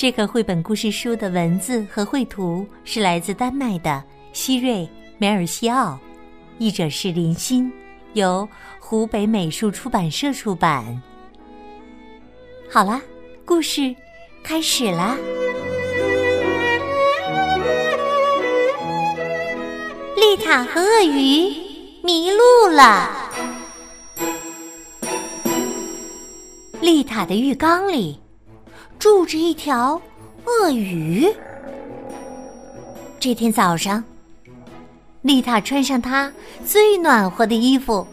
这个绘本故事书的文字和绘图是来自丹麦的希瑞。梅尔西奥，译者是林欣，由湖北美术出版社出版。好啦，故事开始啦！丽塔和鳄鱼迷路了。丽塔的浴缸里住着一条鳄鱼。这天早上。丽塔穿上她最暖和的衣服，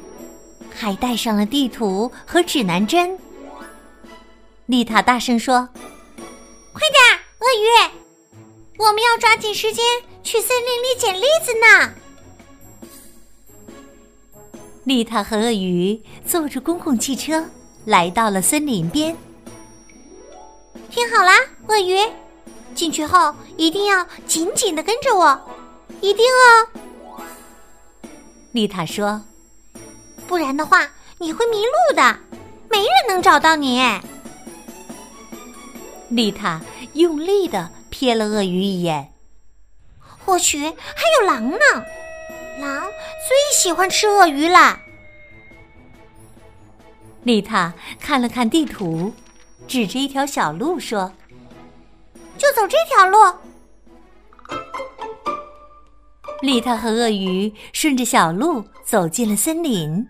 还带上了地图和指南针。丽塔大声说：“快点，鳄鱼！我们要抓紧时间去森林里捡栗子呢。”丽塔和鳄鱼坐着公共汽车来到了森林边。听好啦，鳄鱼，进去后一定要紧紧的跟着我，一定哦。丽塔说：“不然的话，你会迷路的，没人能找到你。”丽塔用力的瞥了鳄鱼一眼，或许还有狼呢，狼最喜欢吃鳄鱼了。丽塔看了看地图，指着一条小路说：“就走这条路。”丽塔和鳄鱼顺着小路走进了森林，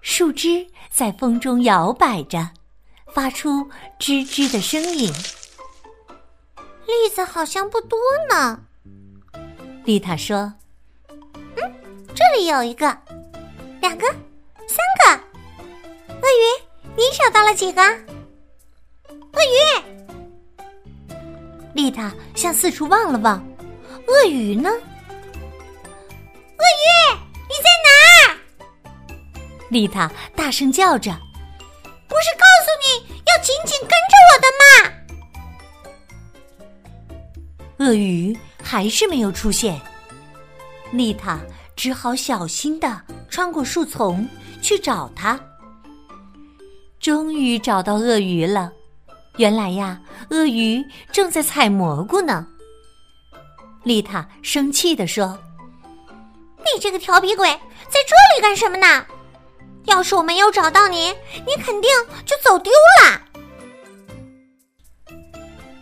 树枝在风中摇摆着，发出吱吱的声音。栗子好像不多呢，丽塔说：“嗯，这里有一个，两个，三个。鳄鱼，你找到了几个？鳄鱼。”丽塔向四处望了望，鳄鱼呢？鳄鱼，你在哪儿？丽塔大声叫着：“不是告诉你要紧紧跟着我的吗？”鳄鱼还是没有出现，丽塔只好小心的穿过树丛去找它。终于找到鳄鱼了，原来呀，鳄鱼正在采蘑菇呢。丽塔生气的说。你这个调皮鬼，在这里干什么呢？要是我没有找到你，你肯定就走丢了。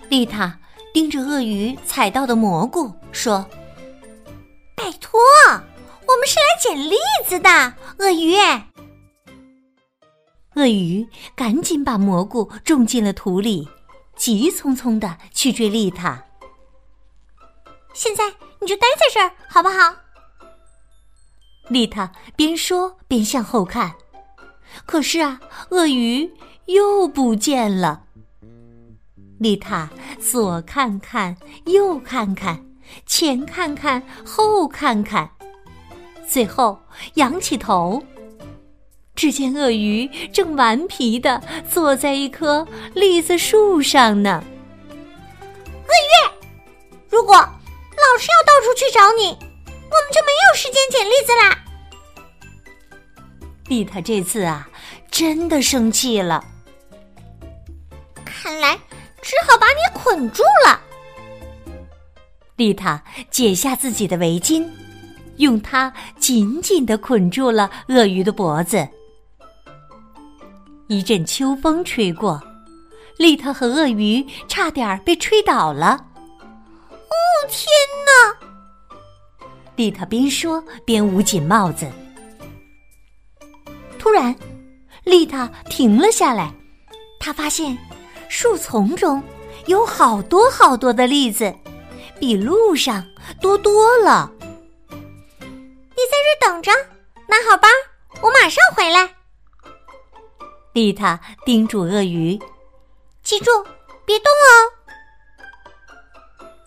丽塔盯着鳄鱼采到的蘑菇说：“拜托，我们是来捡栗子的。”鳄鱼，鳄鱼赶紧把蘑菇种进了土里，急匆匆的去追丽塔。现在你就待在这儿，好不好？丽塔边说边向后看，可是啊，鳄鱼又不见了。丽塔左看看，右看看，前看看，后看看，最后仰起头，只见鳄鱼正顽皮的坐在一棵栗子树上呢。鳄鱼，如果老师要到处去找你。我们就没有时间捡栗子啦！丽塔这次啊，真的生气了。看来只好把你捆住了。丽塔解下自己的围巾，用它紧紧的捆住了鳄鱼的脖子。一阵秋风吹过，丽塔和鳄鱼差点被吹倒了。哦，天哪！丽塔边说边捂紧帽子。突然，丽塔停了下来。她发现树丛中有好多好多的栗子，比路上多多了。你在这等着，拿好包，我马上回来。丽塔叮嘱鳄鱼：“记住，别动哦。”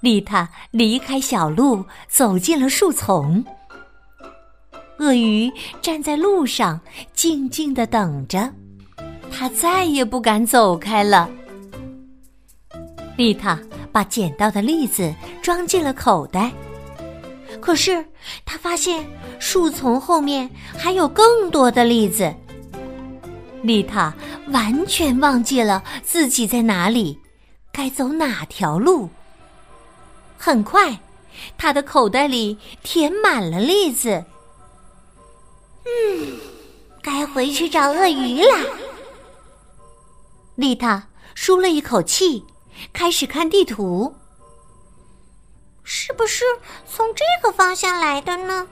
丽塔离开小路，走进了树丛。鳄鱼站在路上，静静的等着，它再也不敢走开了。丽塔把捡到的栗子装进了口袋，可是她发现树丛后面还有更多的栗子。丽塔完全忘记了自己在哪里，该走哪条路。很快，他的口袋里填满了栗子。嗯，该回去找鳄鱼了。丽塔舒了一口气，开始看地图。是不是从这个方向来的呢？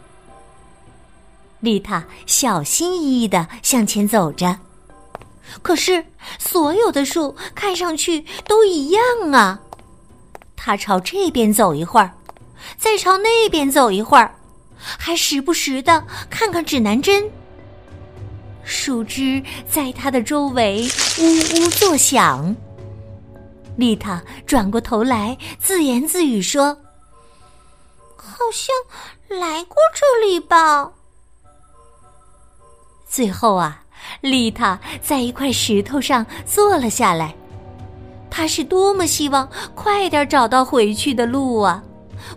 丽塔小心翼翼的向前走着，可是所有的树看上去都一样啊。他朝这边走一会儿，再朝那边走一会儿，还时不时的看看指南针。树枝在他的周围呜呜作响。丽塔转过头来，自言自语说：“好像来过这里吧。”最后啊，丽塔在一块石头上坐了下来。他是多么希望快点找到回去的路啊！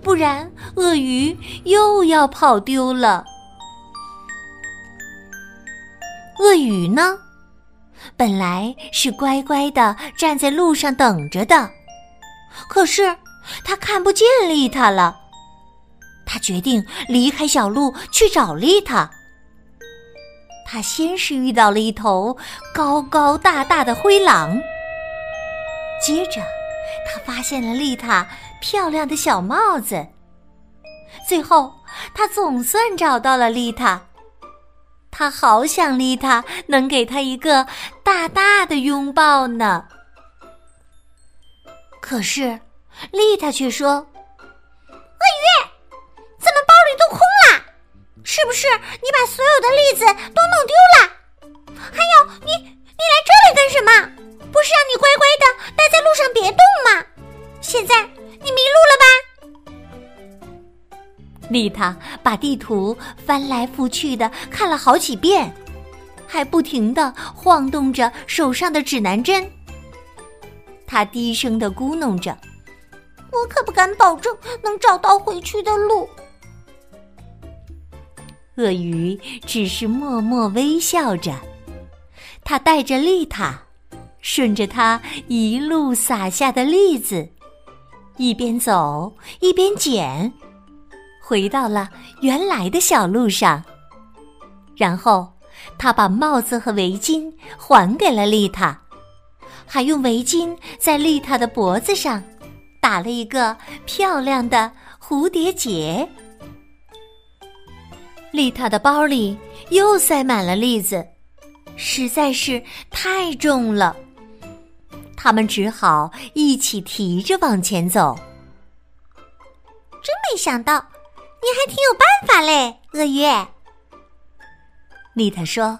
不然鳄鱼又要跑丢了。鳄鱼呢，本来是乖乖的站在路上等着的，可是他看不见丽塔了。他决定离开小路去找丽塔。他先是遇到了一头高高大大的灰狼。接着，他发现了丽塔漂亮的小帽子。最后，他总算找到了丽塔。他好想丽塔能给他一个大大的拥抱呢。可是，丽塔却说：“是不是你把所有的栗子都弄丢了？还有，你你来这里干什么？”不是让你乖乖的待在路上别动吗？现在你迷路了吧？丽塔把地图翻来覆去的看了好几遍，还不停的晃动着手上的指南针。他低声的咕哝着：“我可不敢保证能找到回去的路。”鳄鱼只是默默微笑着，他带着丽塔。顺着它一路撒下的栗子，一边走一边捡，回到了原来的小路上。然后，他把帽子和围巾还给了丽塔，还用围巾在丽塔的脖子上打了一个漂亮的蝴蝶结。丽塔的包里又塞满了栗子，实在是太重了。他们只好一起提着往前走。真没想到，你还挺有办法嘞，鳄鱼。丽塔说：“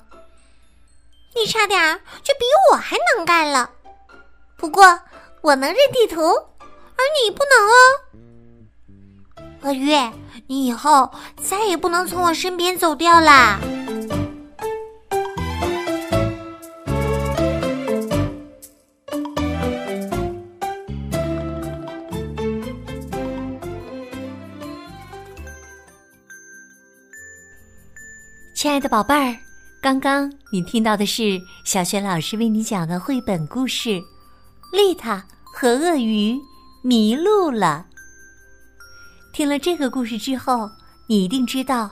你差点就比我还能干了。不过我能认地图，而你不能哦。鳄鱼，你以后再也不能从我身边走掉啦。”亲爱的宝贝儿，刚刚你听到的是小雪老师为你讲的绘本故事《丽塔和鳄鱼迷路了》。听了这个故事之后，你一定知道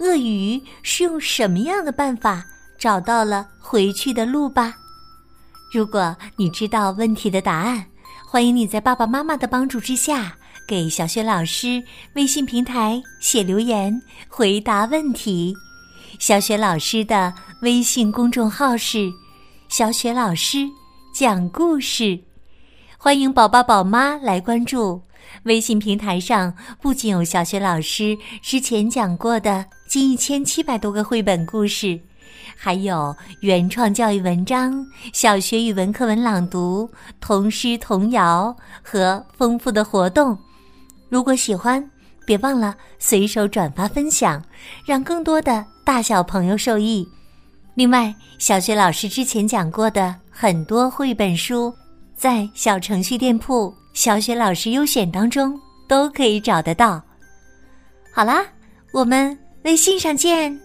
鳄鱼是用什么样的办法找到了回去的路吧？如果你知道问题的答案，欢迎你在爸爸妈妈的帮助之下，给小雪老师微信平台写留言回答问题。小雪老师的微信公众号是“小雪老师讲故事”，欢迎宝宝宝妈来关注。微信平台上不仅有小学老师之前讲过的近一千七百多个绘本故事，还有原创教育文章、小学语文课文朗读、童诗童谣和丰富的活动。如果喜欢，别忘了随手转发分享，让更多的大小朋友受益。另外，小学老师之前讲过的很多绘本书，在小程序店铺“小雪老师优选”当中都可以找得到。好啦，我们微信上见。